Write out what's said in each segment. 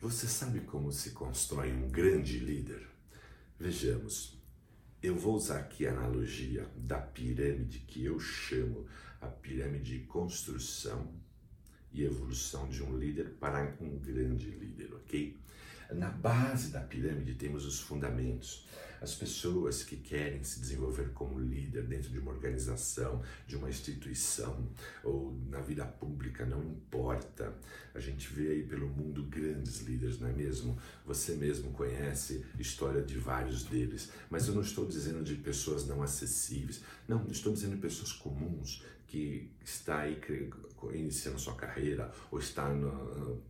Você sabe como se constrói um grande líder? Vejamos. Eu vou usar aqui a analogia da pirâmide que eu chamo a pirâmide de construção e evolução de um líder para um grande líder, ok? Na base da pirâmide temos os fundamentos. As pessoas que querem se desenvolver como líder dentro de uma organização, de uma instituição ou na vida pública, não importa. A gente vê aí pelo mundo grandes líderes, não é mesmo? Você mesmo conhece história de vários deles. Mas eu não estou dizendo de pessoas não acessíveis. Não, estou dizendo de pessoas comuns que está aí iniciando sua carreira ou está no,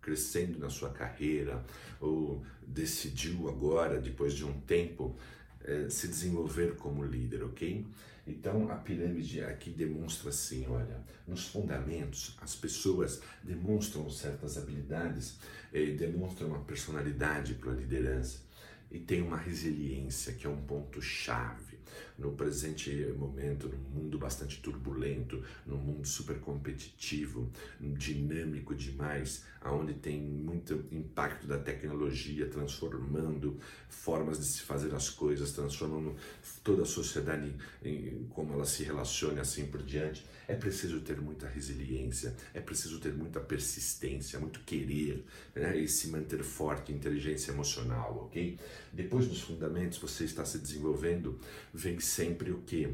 crescendo na sua carreira ou decidiu agora, depois de um tempo, eh, se desenvolver como líder, ok? Então a pirâmide aqui demonstra assim, olha, nos fundamentos as pessoas demonstram certas habilidades, eh, demonstram uma personalidade para a liderança e tem uma resiliência que é um ponto chave no presente momento, num mundo bastante turbulento, num mundo super competitivo, dinâmico demais, aonde tem muito impacto da tecnologia transformando formas de se fazer as coisas, transformando toda a sociedade em como ela se relaciona assim por diante. É preciso ter muita resiliência, é preciso ter muita persistência, muito querer né? e se manter forte, inteligência emocional, ok? Depois dos fundamentos, você está se desenvolvendo, vem sempre o que?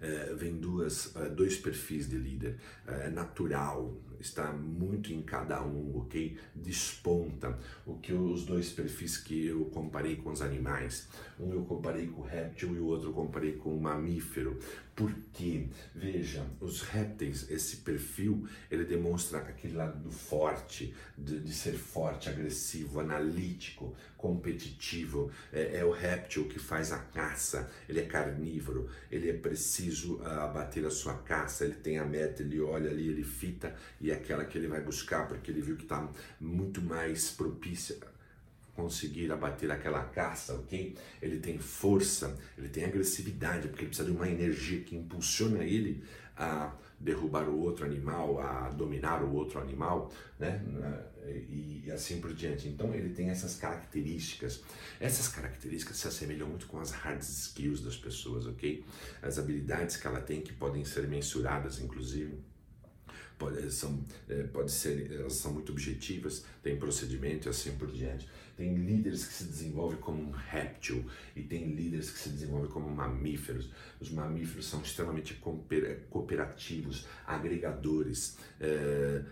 É, vem duas, é, dois perfis de líder. É natural, está muito em cada um, ok? Desponta. O que os dois perfis que eu comparei com os animais. Um eu comparei com o réptil e o outro eu comparei com o mamífero. Porque, veja, os répteis, esse perfil, ele demonstra aquele lado do forte, de, de ser forte, agressivo, analítico, competitivo. É, é, o réptil que faz a caça, ele é carnívoro, ele é preciso uh, abater a sua caça, ele tem a meta, ele olha ali, ele fita e é aquela que ele vai buscar porque ele viu que está muito mais propícia conseguir abater aquela caça, ok? Ele tem força, ele tem agressividade, porque ele precisa de uma energia que impulsiona ele a derrubar o outro animal, a dominar o outro animal, né? E, e assim por diante. Então ele tem essas características. Essas características se assemelham muito com as hard skills das pessoas, ok? As habilidades que ela tem que podem ser mensuradas, inclusive pode, são, é, pode ser, elas são muito objetivas, tem procedimento e assim por diante. Tem líderes que se desenvolvem como um réptil e tem líderes que se desenvolvem como mamíferos. Os mamíferos são extremamente cooperativos, agregadores, é,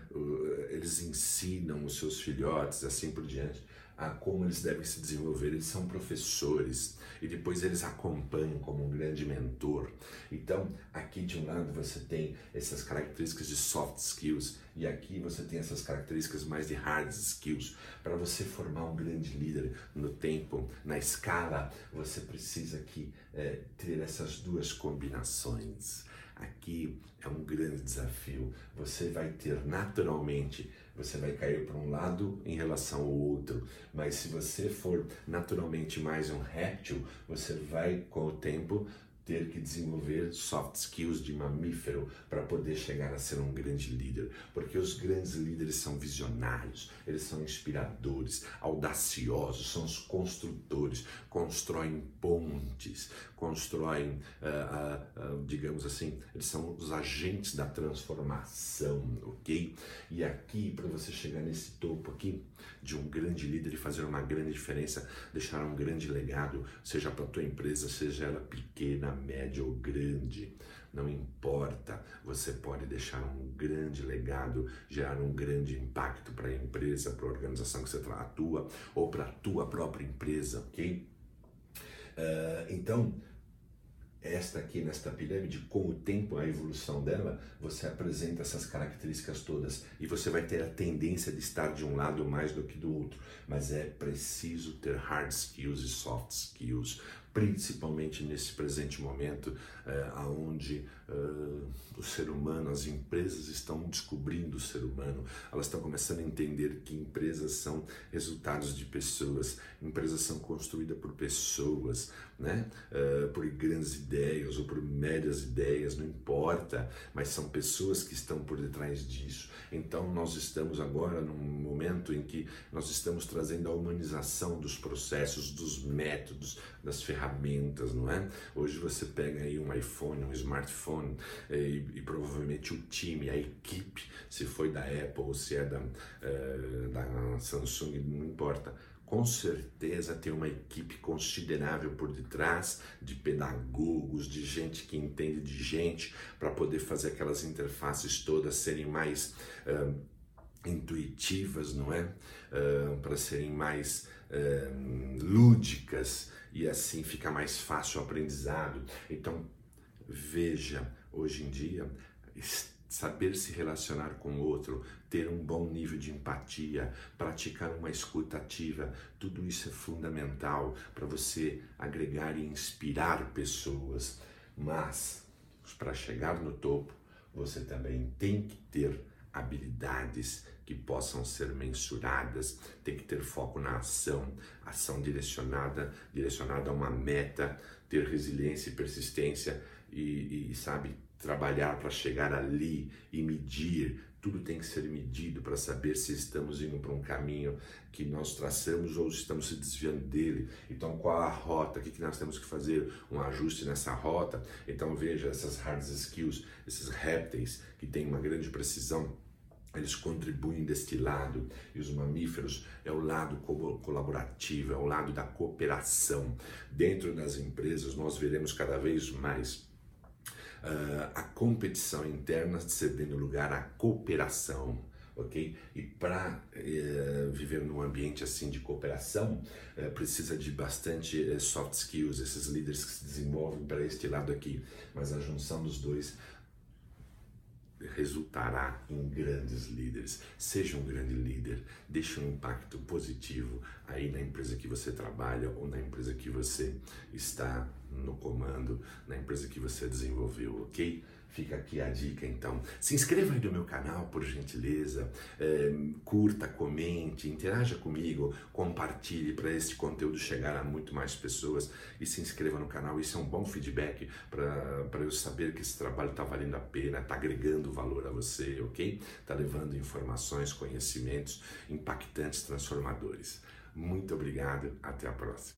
eles ensinam os seus filhotes, assim por diante a como eles devem se desenvolver. Eles são professores e depois eles acompanham como um grande mentor. Então, aqui de um lado você tem essas características de soft skills e aqui você tem essas características mais de hard skills. Para você formar um grande líder no tempo, na escala, você precisa aqui é, ter essas duas combinações. Aqui é um grande desafio. Você vai ter naturalmente você vai cair para um lado em relação ao outro. Mas se você for naturalmente mais um réptil, você vai com o tempo ter que desenvolver soft skills de mamífero para poder chegar a ser um grande líder, porque os grandes líderes são visionários, eles são inspiradores, audaciosos, são os construtores, constroem pontes, constroem, uh, uh, uh, digamos assim, eles são os agentes da transformação, ok? E aqui, para você chegar nesse topo aqui, de um grande líder e fazer uma grande diferença, deixar um grande legado, seja para tua empresa, seja ela pequena, média ou grande, não importa, você pode deixar um grande legado, gerar um grande impacto para a empresa, para a organização que você atua ou para a tua própria empresa, ok? Uh, então, esta aqui nesta pirâmide, com o tempo, a evolução dela, você apresenta essas características todas e você vai ter a tendência de estar de um lado mais do que do outro. Mas é preciso ter hard skills e soft skills. Principalmente nesse presente momento, é, onde uh, o ser humano, as empresas estão descobrindo o ser humano, elas estão começando a entender que empresas são resultados de pessoas, empresas são construídas por pessoas, né? Uh, por grandes ideias ou por médias ideias, não importa, mas são pessoas que estão por detrás disso. Então nós estamos agora num momento em que nós estamos trazendo a humanização dos processos, dos métodos, das ferramentas, não é? Hoje você pega aí um iPhone, um smartphone eh, e, e provavelmente o time, a equipe, se foi da Apple ou se é da, uh, da Samsung, não importa com certeza tem uma equipe considerável por detrás de pedagogos, de gente que entende de gente, para poder fazer aquelas interfaces todas serem mais uh, intuitivas, não é? Uh, para serem mais uh, lúdicas e assim fica mais fácil o aprendizado. Então, veja, hoje em dia, saber se relacionar com o outro, ter um bom nível de empatia, praticar uma escuta ativa, tudo isso é fundamental para você agregar e inspirar pessoas. Mas, para chegar no topo, você também tem que ter habilidades que possam ser mensuradas, tem que ter foco na ação, ação direcionada, direcionada a uma meta, ter resiliência e persistência e, e sabe, trabalhar para chegar ali e medir. Tudo tem que ser medido para saber se estamos indo para um caminho que nós traçamos ou estamos se desviando dele. Então, qual a rota? O que, nós temos que fazer? Um ajuste nessa rota. Então, veja essas hard skills, esses répteis que têm uma grande precisão eles contribuem deste lado e os mamíferos é o lado colaborativo, é o lado da cooperação. Dentro das empresas, nós veremos cada vez mais a competição interna cedendo lugar à cooperação. ok? E para eh, viver num ambiente assim de cooperação, uh, precisa de bastante eh, soft skills, esses líderes que se desenvolvem para este lado aqui. Mas a junção dos dois resultará em grandes líderes. Seja um grande líder, deixe um impacto positivo aí na empresa que você trabalha ou na empresa que você está no comando, na empresa que você desenvolveu, ok? Fica aqui a dica então. Se inscreva aí no meu canal, por gentileza. É, curta, comente, interaja comigo, compartilhe para este conteúdo chegar a muito mais pessoas e se inscreva no canal. Isso é um bom feedback para eu saber que esse trabalho está valendo a pena, está agregando valor a você, ok? Está levando informações, conhecimentos impactantes, transformadores. Muito obrigado, até a próxima.